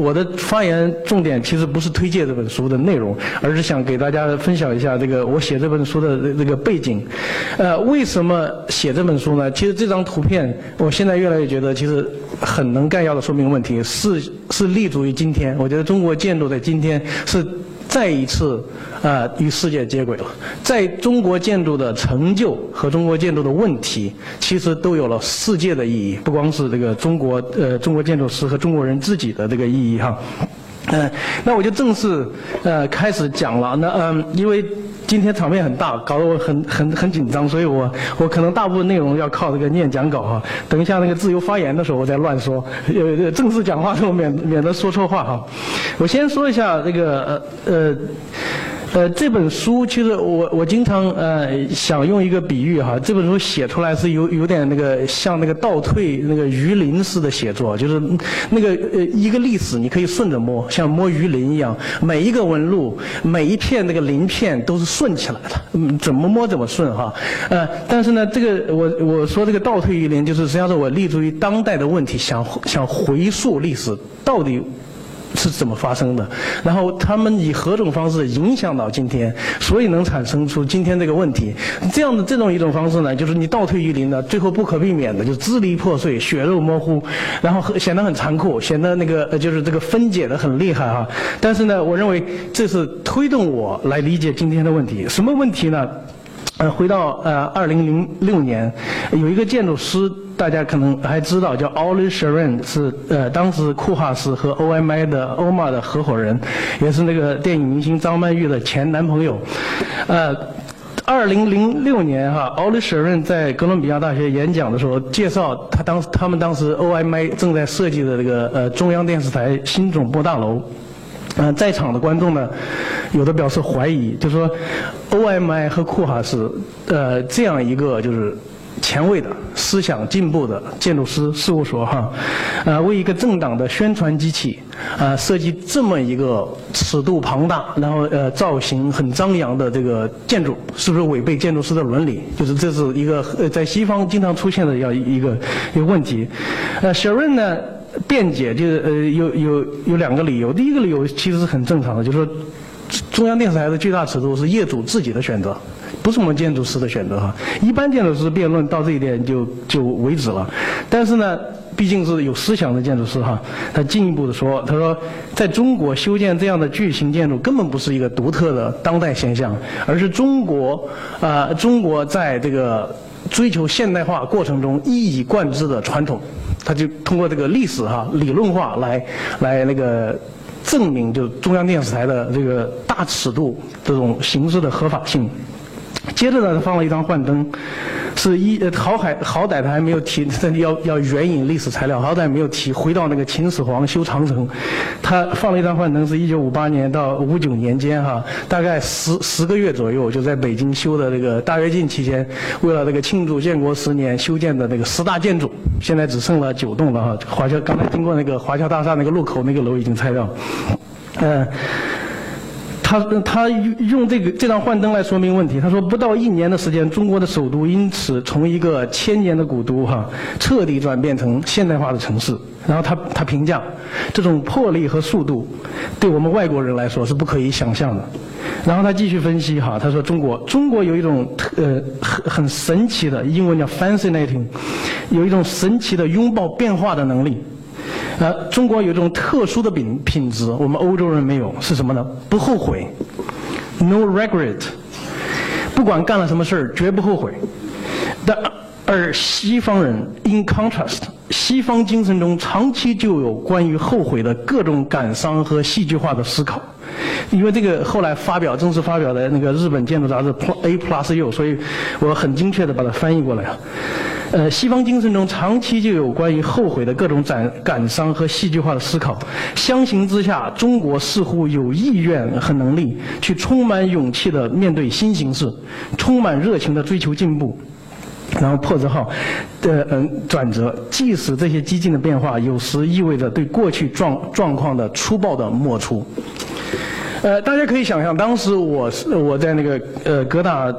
我的发言重点其实不是推介这本书的内容，而是想给大家分享一下这个我写这本书的这个背景。呃，为什么写这本书呢？其实这张图片，我现在越来越觉得其实很能概要的说明问题，是是立足于今天。我觉得中国建筑在今天是再一次，啊，与世界接轨了。在中国建筑的成就和中国建筑的问题，其实都有了世界的意义，不光是这个中国呃中国建筑师和中国人自己的这个意义哈。嗯，那我就正式呃开始讲了。那嗯，因为。今天场面很大，搞得我很很很紧张，所以我我可能大部分内容要靠这个念讲稿哈。等一下那个自由发言的时候，我再乱说。呃，正式讲话的时候免免得说错话哈。我先说一下这个呃呃。呃，这本书其实我我经常呃想用一个比喻哈，这本书写出来是有有点那个像那个倒退那个鱼鳞似的写作，就是那个呃一个历史你可以顺着摸，像摸鱼鳞一样，每一个纹路每一片那个鳞片都是顺起来的，嗯，怎么摸怎么顺哈。呃，但是呢，这个我我说这个倒退鱼鳞，就是实际上是我立足于当代的问题，想想回溯历史到底。是怎么发生的？然后他们以何种方式影响到今天，所以能产生出今天这个问题。这样的这种一种方式呢，就是你倒退于零的，最后不可避免的就支离破碎、血肉模糊，然后显得很残酷，显得那个就是这个分解的很厉害哈。但是呢，我认为这是推动我来理解今天的问题。什么问题呢？呃，回到呃二零零六年，有一个建筑师。大家可能还知道，叫 Ollie Sharon，是呃当时库哈斯和 OMI 的欧玛的合伙人，也是那个电影明星张曼玉的前男朋友。呃，二零零六年哈，Ollie Sharon 在哥伦比亚大学演讲的时候，介绍他当他们当时 OMI 正在设计的这个呃中央电视台新总部大楼。嗯，在场的观众呢，有的表示怀疑，就说 OMI 和库哈是呃这样一个就是。前卫的思想进步的建筑师事务所哈，呃，为一个政党的宣传机器，呃，设计这么一个尺度庞大，然后呃造型很张扬的这个建筑，是不是违背建筑师的伦理？就是这是一个呃在西方经常出现的要一个一个问题。呃，，Sharon 呢辩解就是呃有有有两个理由，第一个理由其实是很正常的，就是说中央电视台的巨大尺度是业主自己的选择。不是我们建筑师的选择哈，一般建筑师辩论到这一点就就为止了。但是呢，毕竟是有思想的建筑师哈，他进一步的说，他说，在中国修建这样的巨型建筑根本不是一个独特的当代现象，而是中国啊，中国在这个追求现代化过程中一以贯之的传统。他就通过这个历史哈理论化来来那个证明，就中央电视台的这个大尺度这种形式的合法性。接着呢，他放了一张幻灯，是一好海好歹他还没有提，要要援引历史材料，好歹没有提回到那个秦始皇修长城，他放了一张幻灯，是一九五八年到五九年间哈，大概十十个月左右就在北京修的那个大跃进期间，为了这个庆祝建国十年修建的那个十大建筑，现在只剩了九栋了哈。华侨刚才经过那个华侨大厦那个路口那个楼已经拆掉，嗯。他他用这个这张幻灯来说明问题。他说，不到一年的时间，中国的首都因此从一个千年的古都哈，彻底转变成现代化的城市。然后他他评价，这种魄力和速度，对我们外国人来说是不可以想象的。然后他继续分析哈，他说中国中国有一种呃很很神奇的英文叫 fascinating，有一种神奇的拥抱变化的能力。呃，中国有一种特殊的品品质，我们欧洲人没有，是什么呢？不后悔，no regret，不管干了什么事儿，绝不后悔。但而西方人，in contrast，西方精神中长期就有关于后悔的各种感伤和戏剧化的思考。因为这个后来发表正式发表的那个日本建筑杂志 A Plus U，所以我很精确的把它翻译过来。呃，西方精神中长期就有关于后悔的各种感感伤和戏剧化的思考。相形之下，中国似乎有意愿和能力去充满勇气的面对新形势，充满热情的追求进步。然后破折号的嗯转折，即使这些激进的变化有时意味着对过去状状况的粗暴的抹除。呃，大家可以想象，当时我是我在那个呃哥大。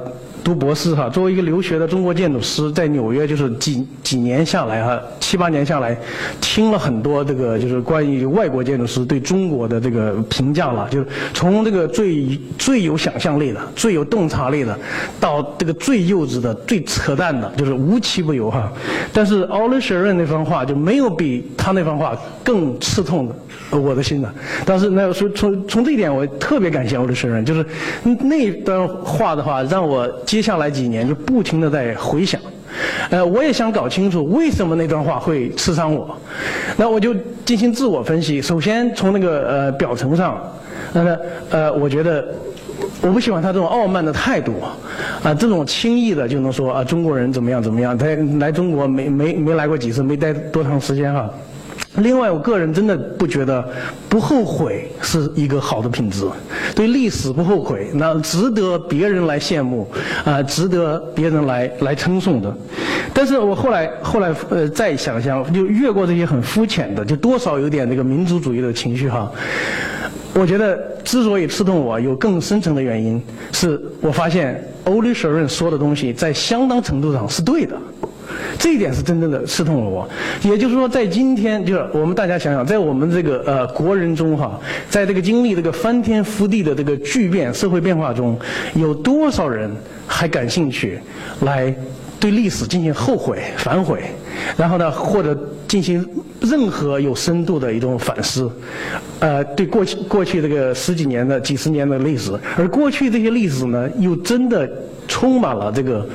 读博士哈，作为一个留学的中国建筑师，在纽约就是几几年下来哈，七八年下来，听了很多这个就是关于外国建筑师对中国的这个评价了，就是从这个最最有想象力的、最有洞察力的，到这个最幼稚的、最扯淡的，就是无奇不有哈。但是奥利舍任那番话就没有比他那番话更刺痛的。我的心呢？但是那说从从这一点，我特别感谢欧里舍人，就是那段话的话，让我接下来几年就不停的在回想。呃，我也想搞清楚为什么那段话会刺伤我。那我就进行自我分析。首先从那个呃表层上，那呃呃，我觉得我不喜欢他这种傲慢的态度啊，这种轻易的就能说啊中国人怎么样怎么样，他来中国没没没来过几次，没待多长时间哈。另外，我个人真的不觉得不后悔是一个好的品质。对历史不后悔，那值得别人来羡慕，啊，值得别人来来称颂的。但是我后来后来呃再想想，就越过这些很肤浅的，就多少有点那个民族主义的情绪哈。我觉得之所以刺痛我，有更深层的原因，是我发现欧里舍润说的东西在相当程度上是对的。这一点是真正的刺痛了我。也就是说，在今天，就是我们大家想想，在我们这个呃国人中哈，在这个经历这个翻天覆地的这个巨变、社会变化中，有多少人还感兴趣来对历史进行后悔、反悔，然后呢，或者进行任何有深度的一种反思？呃，对过去过去这个十几年的、几十年的历史，而过去这些历史呢，又真的充满了这个。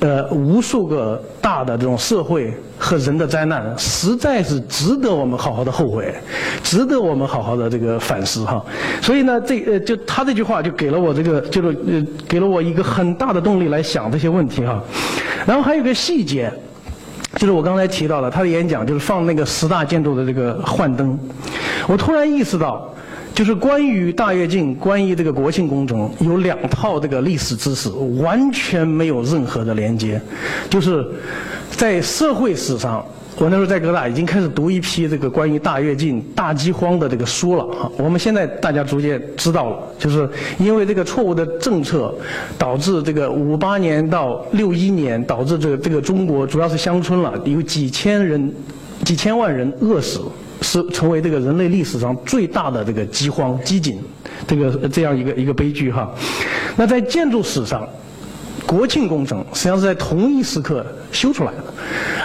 呃，无数个大的这种社会和人的灾难，实在是值得我们好好的后悔，值得我们好好的这个反思哈。所以呢，这呃，就他这句话就给了我这个，就是呃，给了我一个很大的动力来想这些问题哈。然后还有一个细节，就是我刚才提到了，他的演讲就是放那个十大建筑的这个幻灯，我突然意识到。就是关于大跃进，关于这个国庆工程，有两套这个历史知识完全没有任何的连接。就是在社会史上，我那时候在哥大已经开始读一批这个关于大跃进、大饥荒的这个书了哈。我们现在大家逐渐知道了，就是因为这个错误的政策，导致这个五八年到六一年，导致这个这个中国主要是乡村了，有几千人、几千万人饿死。是成为这个人类历史上最大的这个饥荒饥馑，这个这样一个一个悲剧哈。那在建筑史上，国庆工程实际上是在同一时刻修出来的。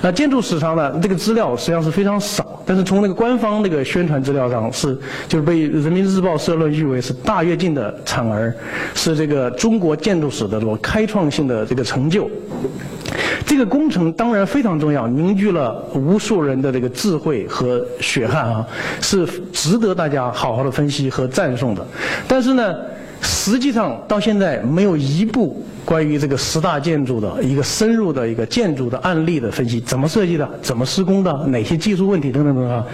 那建筑史上呢，这个资料实际上是非常少，但是从那个官方那个宣传资料上是，就是被人民日报社论誉为是大跃进的产儿，是这个中国建筑史的这种开创性的这个成就。这个工程当然非常重要，凝聚了无数人的这个智慧和血汗啊，是值得大家好好的分析和赞颂的。但是呢，实际上到现在没有一部关于这个十大建筑的一个深入的一个建筑的案例的分析，怎么设计的，怎么施工的，哪些技术问题等等等等啊。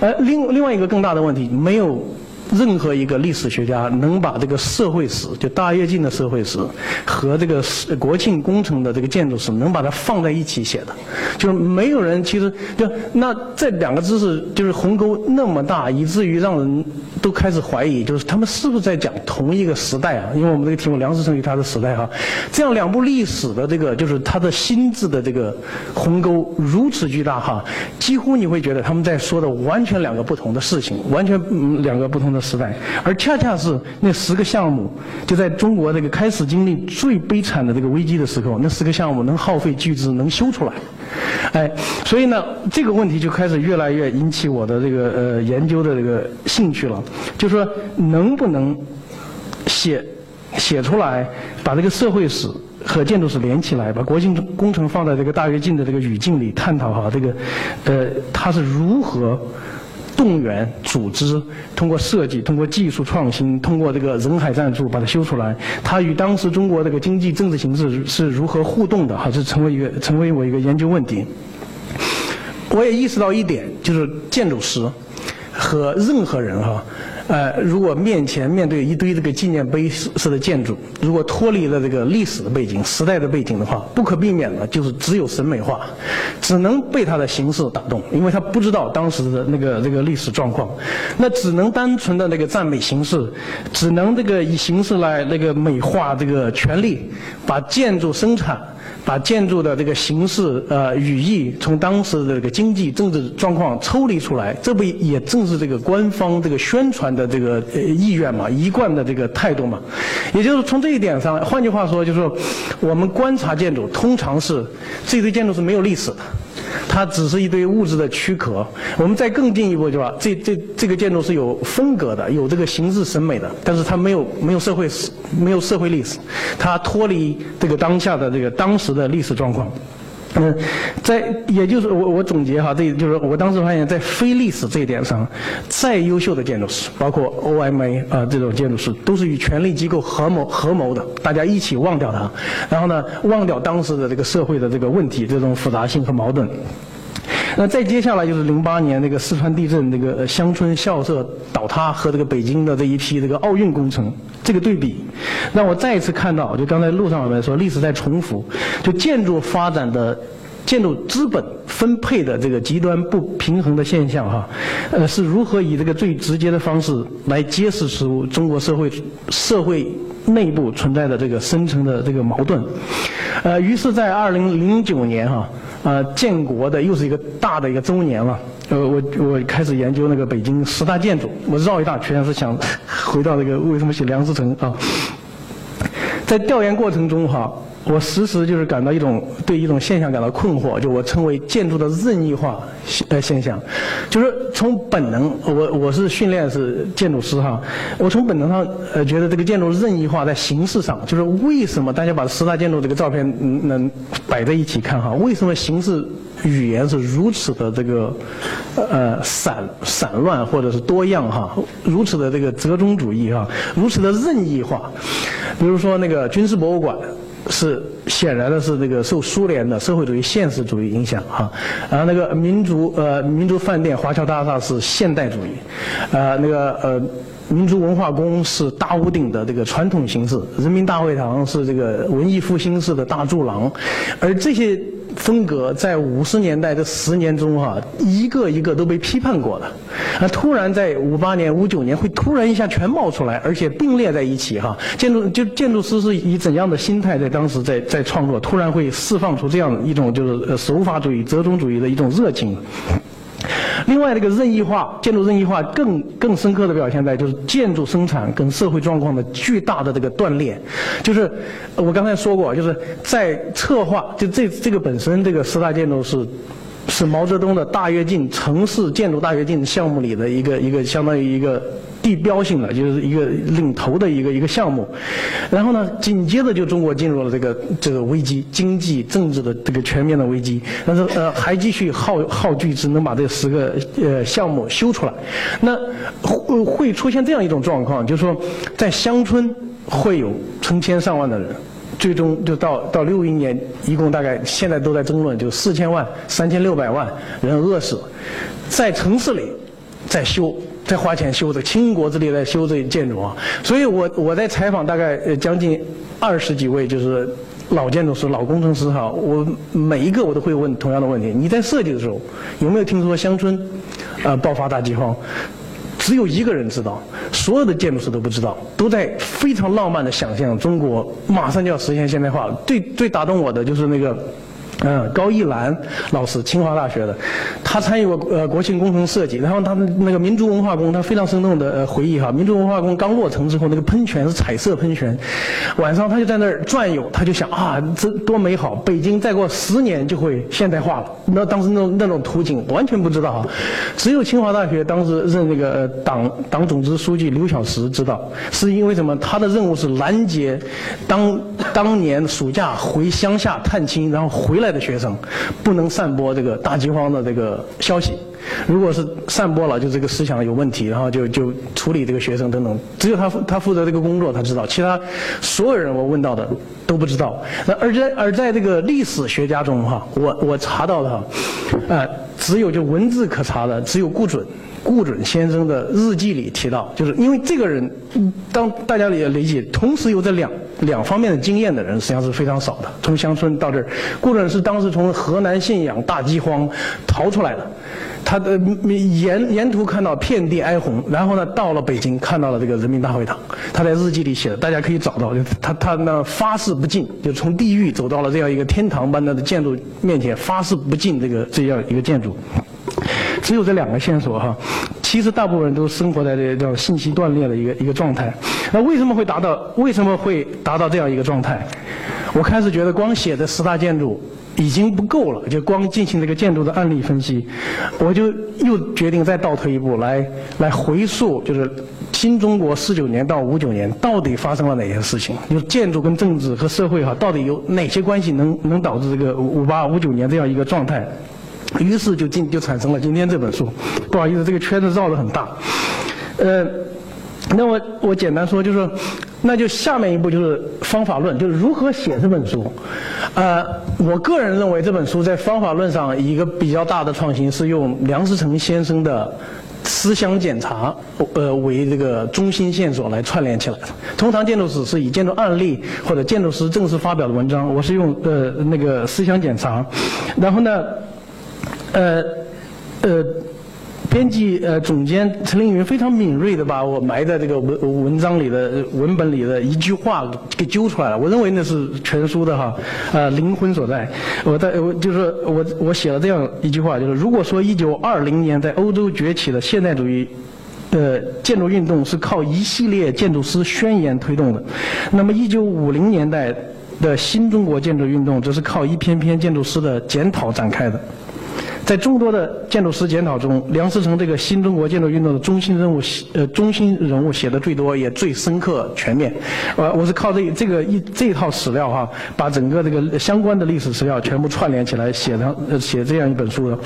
呃，另另外一个更大的问题没有。任何一个历史学家能把这个社会史，就大跃进的社会史，和这个国庆工程的这个建筑史，能把它放在一起写的，就是没有人其实就那这两个知识就是鸿沟那么大，以至于让人都开始怀疑，就是他们是不是在讲同一个时代啊？因为我们这个题目梁思成与他的时代哈，这样两部历史的这个就是他的心智的这个鸿沟如此巨大哈，几乎你会觉得他们在说的完全两个不同的事情，完全两个不同的。时代，而恰恰是那十个项目，就在中国这个开始经历最悲惨的这个危机的时候，那十个项目能耗费巨资能修出来，哎，所以呢，这个问题就开始越来越引起我的这个呃研究的这个兴趣了，就说能不能写写出来，把这个社会史和建筑史连起来，把国庆工程放在这个大跃进的这个语境里探讨哈，这个呃它是如何。动员、组织，通过设计、通过技术创新、通过这个人海战术把它修出来。它与当时中国这个经济政治形势是如何互动的？哈，是成为一个成为我一个研究问题。我也意识到一点，就是建筑师和任何人哈，呃，如果面前面对一堆这个纪念碑式的建筑，如果脱离了这个历史的背景、时代的背景的话，不可避免的就是只有审美化，只能被它的形式打动，因为他不知道当时的那个这个历史状况，那只能单纯的那个赞美形式，只能这个以形式来那个美化这个权力，把建筑生产。把建筑的这个形式、呃语义，从当时的这个经济政治状况抽离出来，这不也正是这个官方这个宣传的这个意愿嘛，一贯的这个态度嘛？也就是从这一点上，换句话说，就是说，我们观察建筑，通常是这堆建筑是没有历史的。它只是一堆物质的躯壳。我们再更进一步，就吧？这这这个建筑是有风格的，有这个形式审美的，但是它没有没有社会史，没有社会历史，它脱离这个当下的这个当时的历史状况。嗯，在也就是我我总结哈，这就是我当时发现，在非历史这一点上，再优秀的建筑师，包括 OMA 啊这种建筑师，都是与权力机构合谋合谋的，大家一起忘掉它，然后呢，忘掉当时的这个社会的这个问题，这种复杂性和矛盾。那再接下来就是零八年那个四川地震，那个乡村校舍倒塌和这个北京的这一批这个奥运工程，这个对比，那我再一次看到，就刚才路上我们说，历史在重复，就建筑发展的建筑资本分配的这个极端不平衡的现象哈，呃，是如何以这个最直接的方式来揭示出中国社会社会内部存在的这个深层的这个矛盾，呃，于是，在二零零九年哈。呃，建国的又是一个大的一个周年了。呃，我我开始研究那个北京十大建筑，我绕一大圈是想回到那个为什么写梁思成啊？在调研过程中哈。我时时就是感到一种对一种现象感到困惑，就我称为建筑的任意化呃现象，就是从本能，我我是训练是建筑师哈，我从本能上呃觉得这个建筑任意化在形式上，就是为什么大家把十大建筑这个照片能摆在一起看哈，为什么形式语言是如此的这个呃散散乱或者是多样哈，如此的这个折中主义哈，如此的任意化，比如说那个军事博物馆。是显然的是那个受苏联的社会主义现实主义影响哈，然后那个民族呃民族饭店华侨大厦是现代主义，呃那个呃民族文化宫是大屋顶的这个传统形式，人民大会堂是这个文艺复兴式的大柱廊，而这些。风格在五十年代这十年中哈，一个一个都被批判过了，啊，突然在五八年、五九年会突然一下全冒出来，而且并列在一起哈。建筑就建筑师是以怎样的心态在当时在在创作，突然会释放出这样一种就是手法主义、折中主义的一种热情。另外，这个任意化，建筑任意化更更深刻的表现在就是建筑生产跟社会状况的巨大的这个断裂。就是我刚才说过，就是在策划就这这个本身这个十大建筑是是毛泽东的大跃进城市建筑大跃进项目里的一个一个相当于一个。地标性的就是一个领头的一个一个项目，然后呢，紧接着就中国进入了这个这个危机，经济政治的这个全面的危机，但是呃还继续耗耗巨资能把这十个呃项目修出来，那会会出现这样一种状况，就是说在乡村会有成千上万的人，最终就到到六一年，一共大概现在都在争论，就四千万三千六百万人饿死，在城市里在修。在花钱修的，倾国之力在修这建筑啊！所以我我在采访大概呃将近二十几位就是老建筑师、老工程师哈，我每一个我都会问同样的问题：你在设计的时候有没有听说乡村啊爆发大饥荒？只有一个人知道，所有的建筑师都不知道，都在非常浪漫的想象中国马上就要实现现代化。最最打动我的就是那个。嗯，高一兰老师，清华大学的，他参与过呃国庆工程设计，然后他的那个民族文化宫，他非常生动的回忆哈，民族文化宫刚落成之后，那个喷泉是彩色喷泉，晚上他就在那儿转悠，他就想啊，这多美好，北京再过十年就会现代化了。那当时那种那种图景完全不知道哈，只有清华大学当时任那个党党总支书记刘小石知道，是因为什么？他的任务是拦截当当年暑假回乡下探亲，然后回来。的学生不能散播这个大饥荒的这个消息，如果是散播了，就这个思想有问题，然后就就处理这个学生等等。只有他他负责这个工作，他知道，其他所有人我问到的都不知道。那而在而在这个历史学家中哈，我我查到的哈，呃，只有就文字可查的，只有顾准。顾准先生的日记里提到，就是因为这个人，当大家也理解，同时有这两两方面的经验的人，实际上是非常少的。从乡村到这儿，顾准是当时从河南信阳大饥荒逃出来的，他的沿沿途看到遍地哀鸿，然后呢，到了北京看到了这个人民大会堂，他在日记里写的，大家可以找到，就他他那发誓不进，就从地狱走到了这样一个天堂般的建筑面前，发誓不进这个这样一个建筑。只有这两个线索哈，其实大部分人都生活在这叫信息断裂的一个一个状态。那为什么会达到？为什么会达到这样一个状态？我开始觉得光写的十大建筑已经不够了，就光进行这个建筑的案例分析，我就又决定再倒退一步来来回溯，就是新中国四九年到五九年到底发生了哪些事情？就是建筑跟政治和社会哈，到底有哪些关系能能导致这个五八五九年这样一个状态？于是就进就产生了今天这本书。不好意思，这个圈子绕得很大。呃，那我我简单说，就是那就下面一步就是方法论，就是如何写这本书。呃，我个人认为这本书在方法论上一个比较大的创新是用梁思成先生的思想检查呃为这个中心线索来串联起来的。通常建筑史是以建筑案例或者建筑师正式发表的文章，我是用呃那个思想检查，然后呢。呃，呃，编辑呃总监陈凌云非常敏锐的把我埋在这个文文章里的文本里的一句话给揪出来了。我认为那是全书的哈，呃灵魂所在。我在我就是我我写了这样一句话，就是如果说一九二零年在欧洲崛起的现代主义的建筑运动是靠一系列建筑师宣言推动的，那么一九五零年代的新中国建筑运动则是靠一篇篇建筑师的检讨展开的。在众多的建筑师检讨中，梁思成这个新中国建筑运动的中心人物，呃，中心人物写的最多，也最深刻全面。呃，我是靠这这个一这一套史料哈，把整个这个相关的历史史料全部串联起来写上写这样一本书的。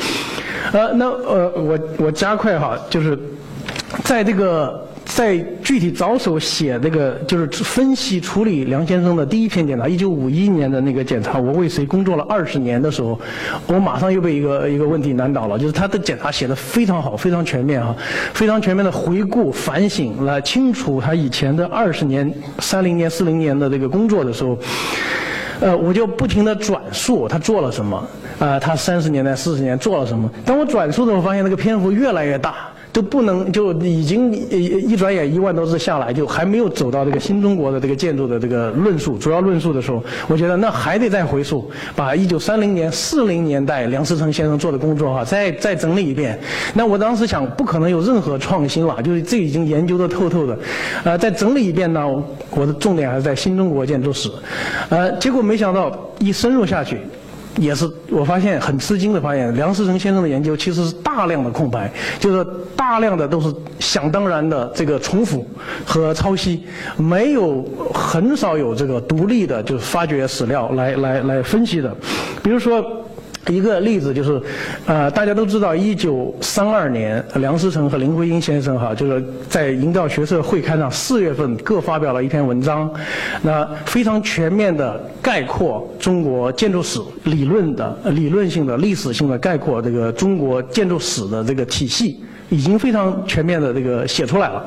呃，那呃，我我加快哈，就是在这个。在具体着手写这个，就是分析处理梁先生的第一篇检查，一九五一年的那个检查，我为谁工作了二十年的时候，我马上又被一个一个问题难倒了，就是他的检查写的非常好，非常全面哈，非常全面的回顾反省来清楚他以前的二十年、三零年、四零年的这个工作的时候，呃，我就不停的转述他做了什么，啊，他三十年代、四十年做了什么。当我转述的时候，发现那个篇幅越来越大。都不能就已经一一转眼一万多字下来，就还没有走到这个新中国的这个建筑的这个论述主要论述的时候，我觉得那还得再回溯，把一九三零年、四零年代梁思成先生做的工作哈，再再整理一遍。那我当时想，不可能有任何创新了，就是这已经研究的透透的，呃，再整理一遍呢，我的重点还是在新中国建筑史，呃，结果没想到一深入下去。也是我发现很吃惊的发现，梁思成先生的研究其实是大量的空白，就是大量的都是想当然的这个重复和抄袭，没有很少有这个独立的，就是发掘史料来来来分析的，比如说。一个例子就是，呃，大家都知道，一九三二年，梁思成和林徽因先生哈，就是在营造学社会刊上四月份各发表了一篇文章，那非常全面的概括中国建筑史理论的理论性的历史性的概括这个中国建筑史的这个体系，已经非常全面的这个写出来了，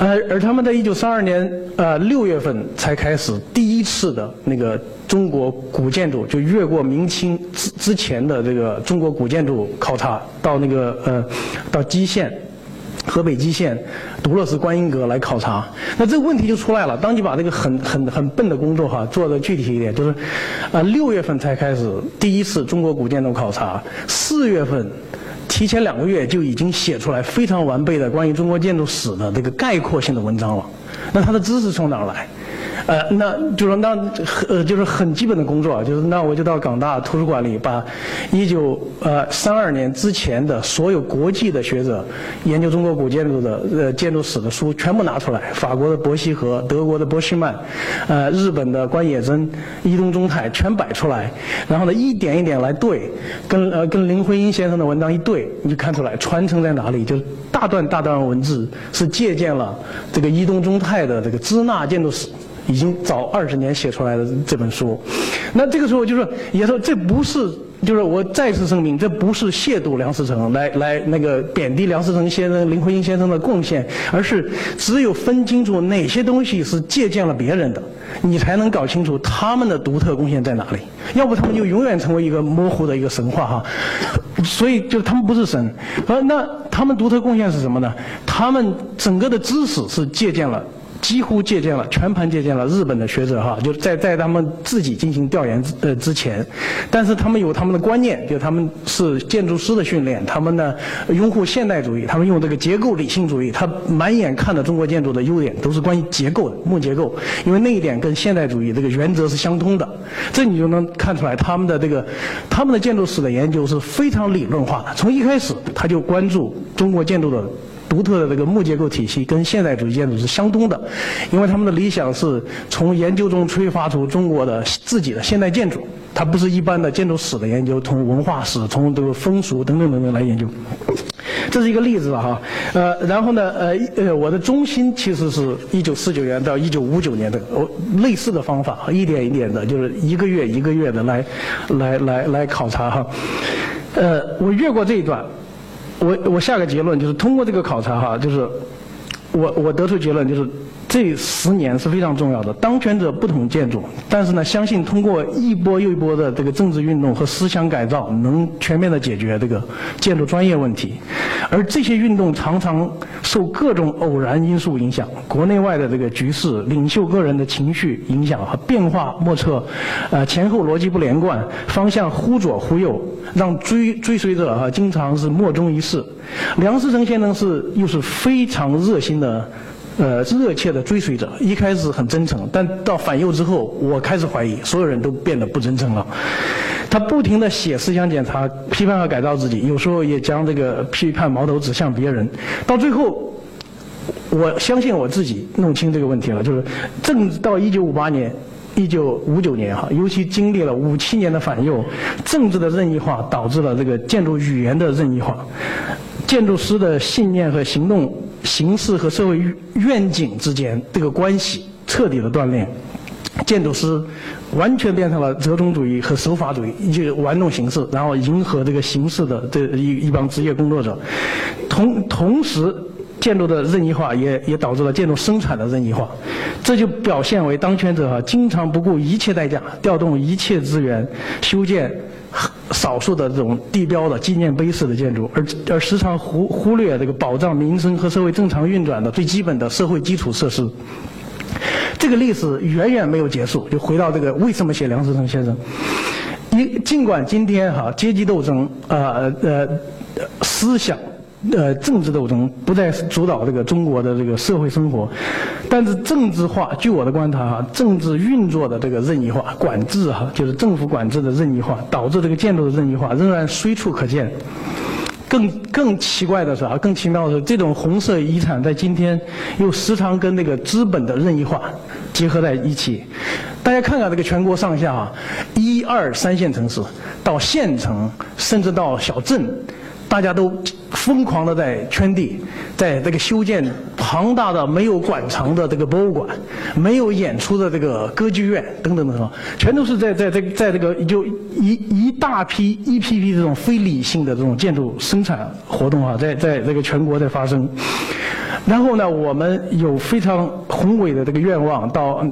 呃，而他们在一九三二年呃六月份才开始第一次的那个。中国古建筑就越过明清之之前的这个中国古建筑考察，到那个呃，到蓟县，河北蓟县，独乐寺观音阁来考察。那这个问题就出来了。当你把这个很很很笨的工作哈做的具体一点，就是，啊六月份才开始第一次中国古建筑考察，四月份提前两个月就已经写出来非常完备的关于中国建筑史的这个概括性的文章了。那他的知识从哪儿来？呃，那就是说那呃就是很基本的工作，就是那我就到港大图书馆里把一九呃三二年之前的所有国际的学者研究中国古建筑的呃建筑史的书全部拿出来，法国的伯希和、德国的波希曼、呃日本的关野真、伊东忠太全摆出来，然后呢一点一点来对，跟呃跟林徽因先生的文章一对，你就看出来传承在哪里，就大段大段文字是借鉴了这个伊东忠太的这个支那建筑史。已经早二十年写出来的这本书，那这个时候就是也说这不是就是我再次声明，这不是亵渎梁思成，来来那个贬低梁思成先生、林徽因先生的贡献，而是只有分清楚哪些东西是借鉴了别人的，你才能搞清楚他们的独特贡献在哪里。要不他们就永远成为一个模糊的一个神话哈。所以就他们不是神，而那他们独特贡献是什么呢？他们整个的知识是借鉴了。几乎借鉴了，全盘借鉴了日本的学者哈，就在在他们自己进行调研之呃之前，但是他们有他们的观念，就他们是建筑师的训练，他们呢拥护现代主义，他们用这个结构理性主义，他满眼看的中国建筑的优点都是关于结构的木结构，因为那一点跟现代主义这个原则是相通的，这你就能看出来他们的这个他们的建筑史的研究是非常理论化的，从一开始他就关注中国建筑的。独特的这个木结构体系跟现代主义建筑是相通的，因为他们的理想是从研究中催发出中国的自己的现代建筑，它不是一般的建筑史的研究，从文化史、从这个风俗等等等等来研究。这是一个例子哈，呃，然后呢，呃，呃，我的中心其实是一九四九年到一九五九年的，我类似的方法，一点一点的，就是一个月一个月的来，来来来考察哈，呃，我越过这一段。我我下个结论就是通过这个考察哈，就是我我得出结论就是。这十年是非常重要的，当权者不同建筑，但是呢，相信通过一波又一波的这个政治运动和思想改造，能全面的解决这个建筑专业问题。而这些运动常常受各种偶然因素影响，国内外的这个局势、领袖个人的情绪影响和变化莫测，呃，前后逻辑不连贯，方向忽左忽右，让追追随者啊经常是莫衷一是。梁思成先生是又是非常热心的。呃，热切的追随者，一开始很真诚，但到反右之后，我开始怀疑，所有人都变得不真诚了。他不停地写思想检查、批判和改造自己，有时候也将这个批判矛头指向别人。到最后，我相信我自己弄清这个问题了，就是正到一九五八年、一九五九年哈，尤其经历了五七年的反右，政治的任意化导致了这个建筑语言的任意化，建筑师的信念和行动。形式和社会愿景之间这个关系彻底的断裂，建筑师完全变成了折中主义和守法主义，就玩弄形式，然后迎合这个形式的这一一帮职业工作者。同同时，建筑的任意化也也导致了建筑生产的任意化，这就表现为当权者啊经常不顾一切代价，调动一切资源修建。少数的这种地标的纪念碑式的建筑，而而时常忽忽略这个保障民生和社会正常运转的最基本的社会基础设施。这个历史远远没有结束。就回到这个为什么写梁思成先生？一尽管今天哈阶级斗争啊呃思想。呃，政治斗争不再主导这个中国的这个社会生活，但是政治化，据我的观察哈，政治运作的这个任意化、管制哈，就是政府管制的任意化，导致这个建筑的任意化仍然随处可见。更更奇怪的是啊，更奇妙的是，这种红色遗产在今天又时常跟那个资本的任意化结合在一起。大家看看这个全国上下啊，一二三线城市到县城，甚至到小镇。大家都疯狂的在圈地，在这个修建庞大的没有馆藏的这个博物馆，没有演出的这个歌剧院等等等等，全都是在在在在这个就一一大批一批批这种非理性的这种建筑生产活动啊，在在这个全国在发生。然后呢，我们有非常宏伟的这个愿望，到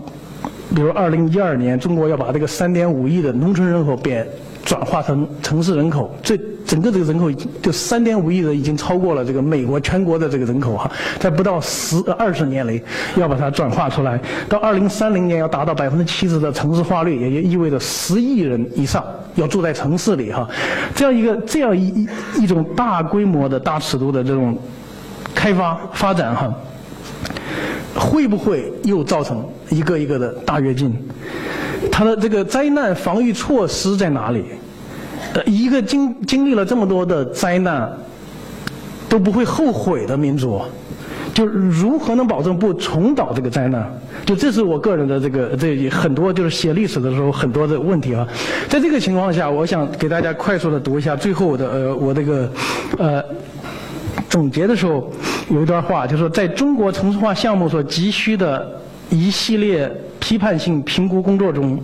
比如二零一二年，中国要把这个三点五亿的农村人口变。转化成城市人口，这整个这个人口已经就三点五亿人，已经超过了这个美国全国的这个人口哈，在不到十二十年内要把它转化出来，到二零三零年要达到百分之七十的城市化率，也就意味着十亿人以上要住在城市里哈，这样一个这样一一种大规模的大尺度的这种开发发展哈，会不会又造成一个一个的大跃进？它的这个灾难防御措施在哪里？一个经经历了这么多的灾难都不会后悔的民族，就如何能保证不重蹈这个灾难？就这是我个人的这个这很多就是写历史的时候很多的问题啊。在这个情况下，我想给大家快速的读一下最后我的呃我这个呃总结的时候有一段话，就是说在中国城市化项目所急需的一系列。批判性评估工作中，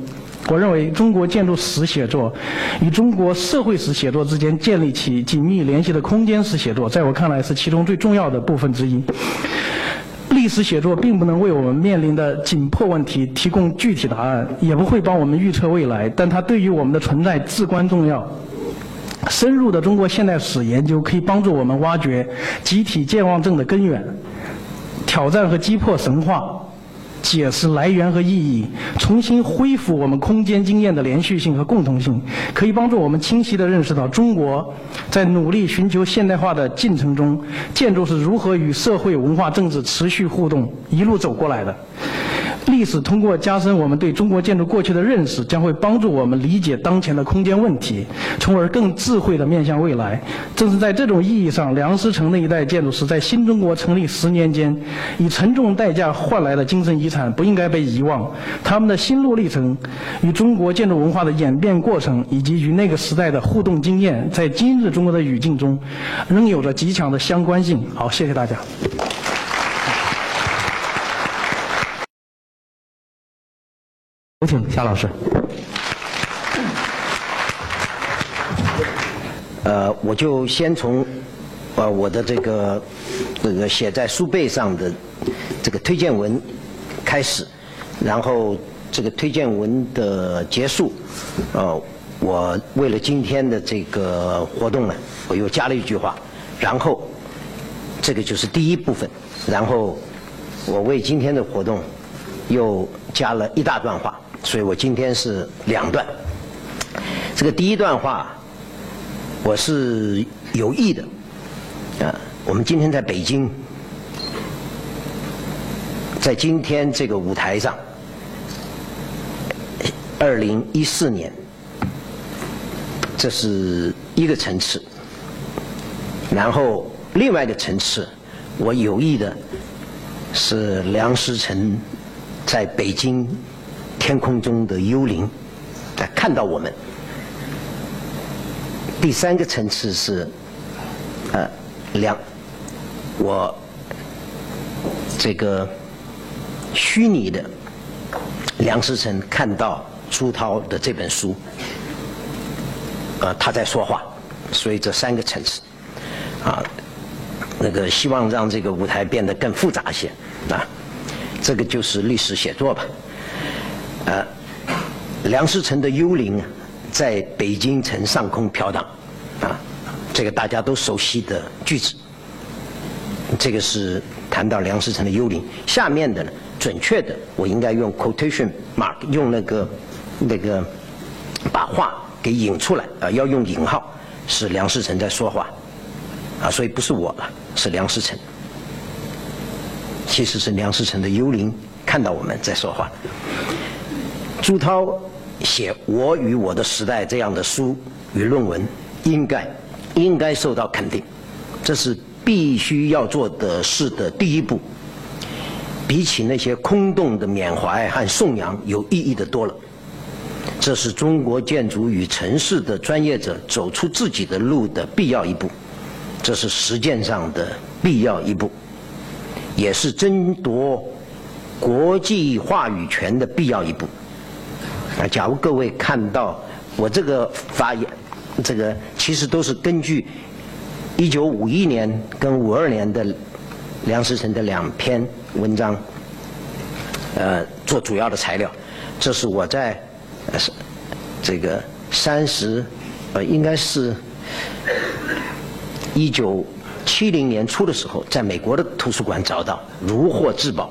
我认为中国建筑史写作与中国社会史写作之间建立起紧密联系的空间式写作，在我看来是其中最重要的部分之一。历史写作并不能为我们面临的紧迫问题提供具体答案，也不会帮我们预测未来，但它对于我们的存在至关重要。深入的中国现代史研究可以帮助我们挖掘集体健忘症的根源，挑战和击破神话。解释来源和意义，重新恢复我们空间经验的连续性和共同性，可以帮助我们清晰地认识到中国在努力寻求现代化的进程中，建筑是如何与社会、文化、政治持续互动一路走过来的。历史通过加深我们对中国建筑过去的认识，将会帮助我们理解当前的空间问题，从而更智慧地面向未来。正是在这种意义上，梁思成那一代建筑师在新中国成立十年间，以沉重代价换来的精神遗产不应该被遗忘。他们的心路历程，与中国建筑文化的演变过程，以及与那个时代的互动经验，在今日中国的语境中，仍有着极强的相关性。好，谢谢大家。有请夏老师。呃，我就先从呃我的这个这个写在书背上的这个推荐文开始，然后这个推荐文的结束，呃，我为了今天的这个活动呢，我又加了一句话，然后这个就是第一部分，然后我为今天的活动又加了一大段话。所以我今天是两段。这个第一段话，我是有意的。啊，我们今天在北京，在今天这个舞台上，二零一四年，这是一个层次。然后另外一个层次，我有意的是梁思成在北京。天空中的幽灵，在看到我们。第三个层次是，呃，梁，我这个虚拟的梁思成看到朱涛的这本书，呃，他在说话，所以这三个层次，啊，那个希望让这个舞台变得更复杂一些，啊，这个就是历史写作吧。呃，梁思成的幽灵在北京城上空飘荡，啊，这个大家都熟悉的句子。这个是谈到梁思成的幽灵。下面的呢，准确的我应该用 quotation mark，用那个那个把话给引出来啊，要用引号，是梁思成在说话，啊，所以不是我了，是梁思成。其实是梁思成的幽灵看到我们在说话。朱涛写《我与我的时代》这样的书与论文，应该应该受到肯定，这是必须要做的事的第一步。比起那些空洞的缅怀和颂扬，有意义的多了。这是中国建筑与城市的专业者走出自己的路的必要一步，这是实践上的必要一步，也是争夺国际话语权的必要一步。啊，假如各位看到我这个发言，这个其实都是根据一九五一年跟五二年的梁思成的两篇文章，呃，做主要的材料。这是我在是这个三十，呃，应该是一九七零年初的时候，在美国的图书馆找到，如获至宝，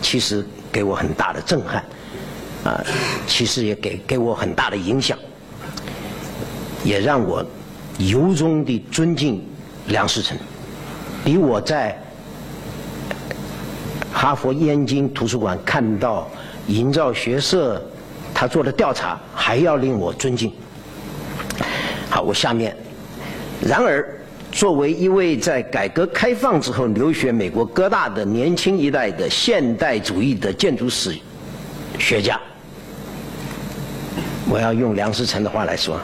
其实给我很大的震撼。啊，其实也给给我很大的影响，也让我由衷地尊敬梁思成，比我在哈佛燕京图书馆看到营造学社他做的调查还要令我尊敬。好，我下面，然而作为一位在改革开放之后留学美国哥大的年轻一代的现代主义的建筑史学家。我要用梁思成的话来说，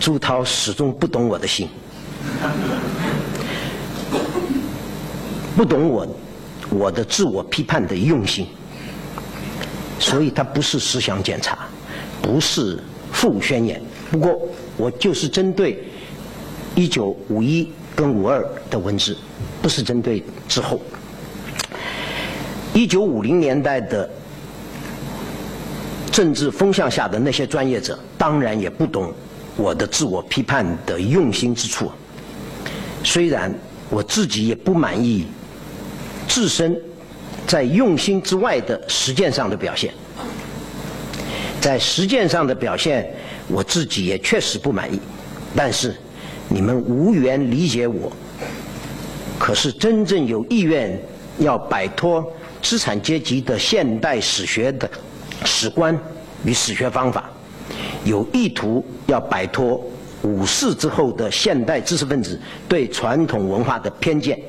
朱涛始终不懂我的心，不懂我我的自我批判的用心，所以它不是思想检查，不是副宣言。不过我就是针对一九五一跟五二的文字，不是针对之后。一九五零年代的政治风向下的那些专业者，当然也不懂我的自我批判的用心之处。虽然我自己也不满意自身在用心之外的实践上的表现，在实践上的表现，我自己也确实不满意。但是你们无缘理解我，可是真正有意愿要摆脱。资产阶级的现代史学的史观与史学方法，有意图要摆脱五四之后的现代知识分子对传统文化的偏见，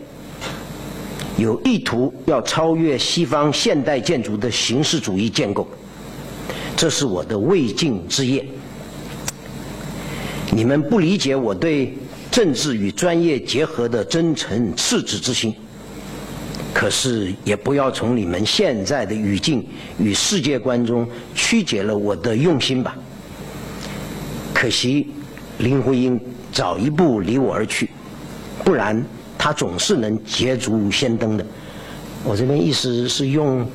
有意图要超越西方现代建筑的形式主义建构，这是我的未尽之业。你们不理解我对政治与专业结合的真诚赤子之心。可是也不要从你们现在的语境与世界观中曲解了我的用心吧。可惜林徽因早一步离我而去，不然他总是能捷足先登的。我这边意思是用，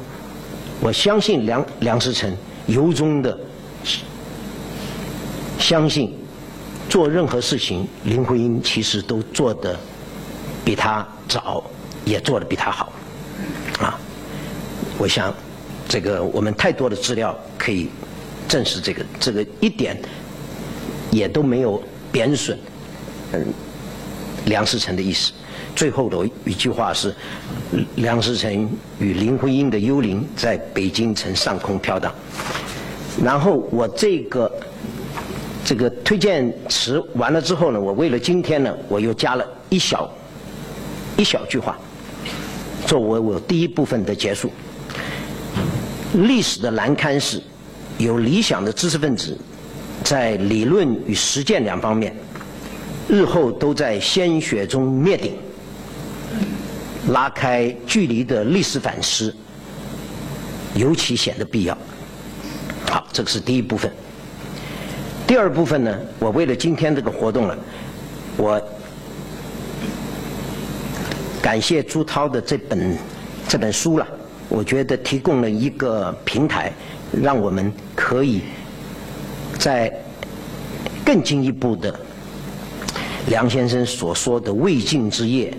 我相信梁梁思成由衷的相信，做任何事情林徽因其实都做得比他早。也做得比他好，啊，我想，这个我们太多的资料可以证实这个，这个一点也都没有贬损，嗯，梁思成的意思。最后的一句话是，梁思成与林徽因的幽灵在北京城上空飘荡。然后我这个这个推荐词完了之后呢，我为了今天呢，我又加了一小一小句话。作为我第一部分的结束，历史的难堪是，有理想的知识分子，在理论与实践两方面，日后都在鲜血中灭顶。拉开距离的历史反思，尤其显得必要。好，这个是第一部分。第二部分呢，我为了今天这个活动呢，我。感谢朱涛的这本这本书了，我觉得提供了一个平台，让我们可以在更进一步的梁先生所说的未尽之业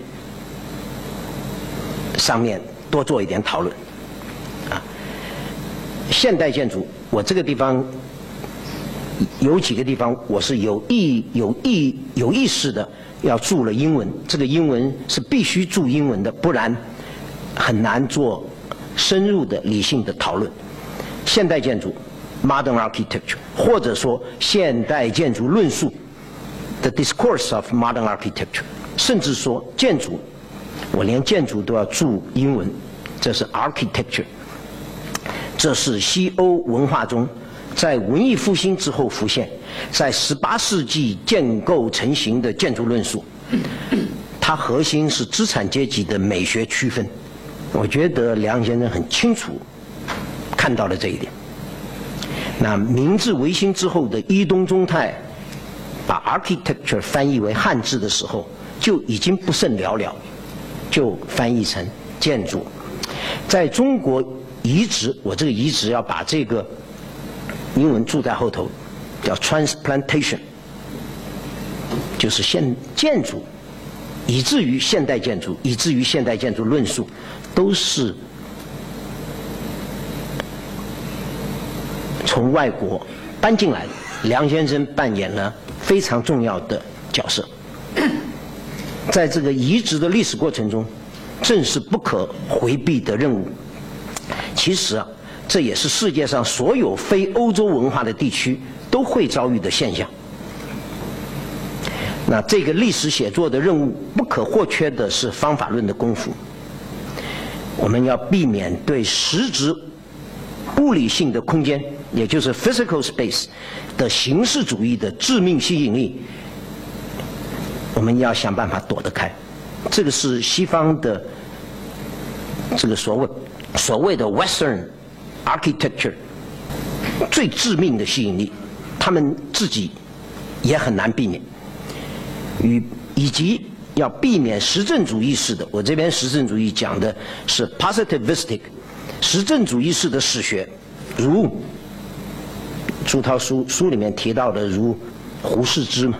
上面多做一点讨论。啊，现代建筑，我这个地方有几个地方我是有意有意有意识的。要注了英文，这个英文是必须注英文的，不然很难做深入的理性的讨论。现代建筑 （Modern Architecture） 或者说现代建筑论述 （The Discourse of Modern Architecture），甚至说建筑，我连建筑都要注英文，这是 Architecture。这是西欧文化中在文艺复兴之后浮现。在十八世纪建构成型的建筑论述，它核心是资产阶级的美学区分。我觉得梁先生很清楚看到了这一点。那明治维新之后的伊东忠太把 architecture 翻译为汉字的时候，就已经不甚寥寥，就翻译成建筑。在中国移植，我这个移植要把这个英文注在后头。叫 transplantation，就是现建筑，以至于现代建筑，以至于现代建筑论述，都是从外国搬进来的。梁先生扮演了非常重要的角色，在这个移植的历史过程中，正是不可回避的任务。其实啊，这也是世界上所有非欧洲文化的地区。都会遭遇的现象。那这个历史写作的任务不可或缺的是方法论的功夫。我们要避免对实质物理性的空间，也就是 physical space 的形式主义的致命吸引力，我们要想办法躲得开。这个是西方的这个所谓所谓的 Western architecture。最致命的吸引力，他们自己也很难避免。与以及要避免实证主义式的，我这边实证主义讲的是 positivistic，实证主义式的史学，如朱涛书书里面提到的，如胡适之嘛。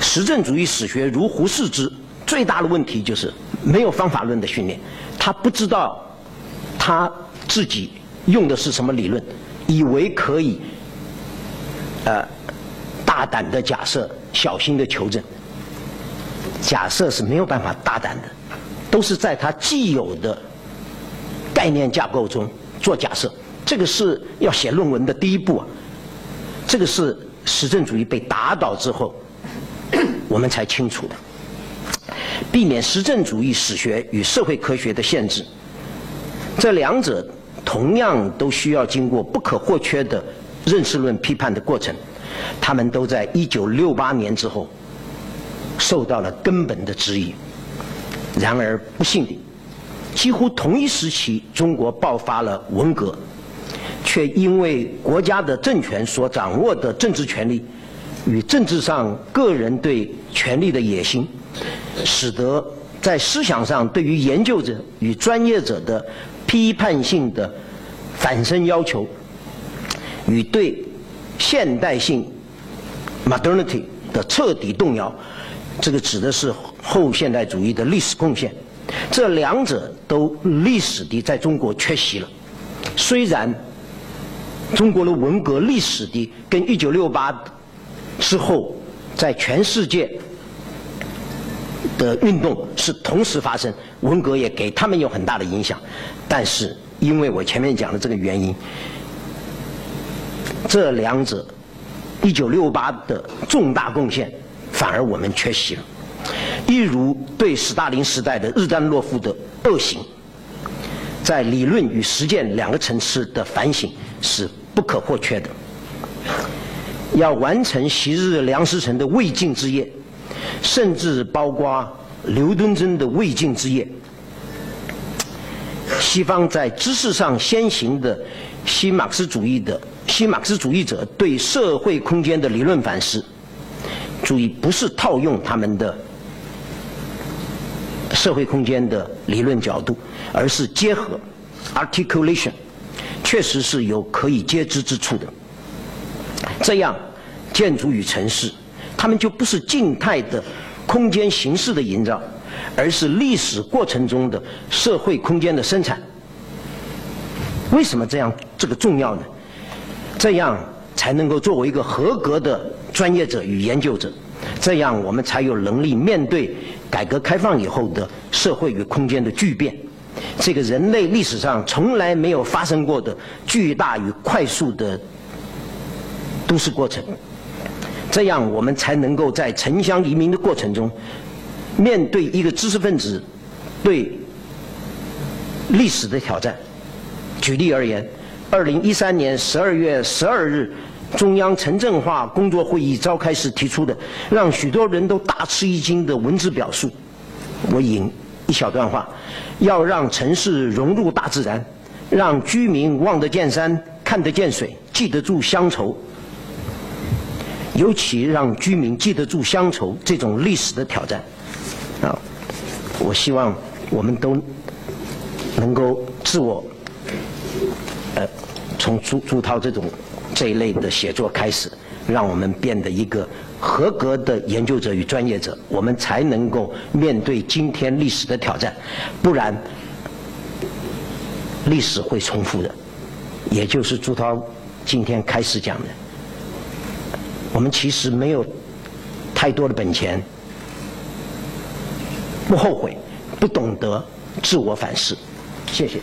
实证主义史学如胡适之，最大的问题就是没有方法论的训练，他不知道他自己用的是什么理论，以为可以呃大胆的假设，小心的求证。假设是没有办法大胆的，都是在他既有的概念架构中做假设。这个是要写论文的第一步啊。这个是实证主义被打倒之后，我们才清楚的。避免实证主义史学与社会科学的限制，这两者同样都需要经过不可或缺的认识论批判的过程。他们都在一九六八年之后受到了根本的质疑。然而不幸的，几乎同一时期，中国爆发了文革，却因为国家的政权所掌握的政治权力与政治上个人对权力的野心，使得在思想上对于研究者与专业者的批判性的反身要求，与对现代性 modernity 的彻底动摇，这个指的是后现代主义的历史贡献。这两者都历史地在中国缺席了。虽然中国的文革历史的跟一九六八之后在全世界的运动是同时发生，文革也给他们有很大的影响，但是因为我前面讲的这个原因，这两者一九六八的重大贡献反而我们缺席了，一如对斯大林时代的日丹诺夫的恶行，在理论与实践两个层次的反省是不可或缺的。要完成昔日梁思成的未竟之业，甚至包括刘敦桢的未竟之业。西方在知识上先行的新马克思主义的新马克思主义者对社会空间的理论反思，注意不是套用他们的社会空间的理论角度，而是结合 articulation，确实是有可以接知之处的。这样，建筑与城市，它们就不是静态的空间形式的营造，而是历史过程中的社会空间的生产。为什么这样这个重要呢？这样才能够作为一个合格的专业者与研究者，这样我们才有能力面对改革开放以后的社会与空间的巨变，这个人类历史上从来没有发生过的巨大与快速的。都市过程，这样我们才能够在城乡移民的过程中，面对一个知识分子对历史的挑战。举例而言，二零一三年十二月十二日，中央城镇化工作会议召开时提出的，让许多人都大吃一惊的文字表述，我引一小段话：要让城市融入大自然，让居民望得见山，看得见水，记得住乡愁。尤其让居民记得住乡愁这种历史的挑战，啊，我希望我们都能够自我，呃，从朱朱涛这种这一类的写作开始，让我们变得一个合格的研究者与专业者，我们才能够面对今天历史的挑战，不然历史会重复的，也就是朱涛今天开始讲的。我们其实没有太多的本钱，不后悔，不懂得自我反思。谢谢。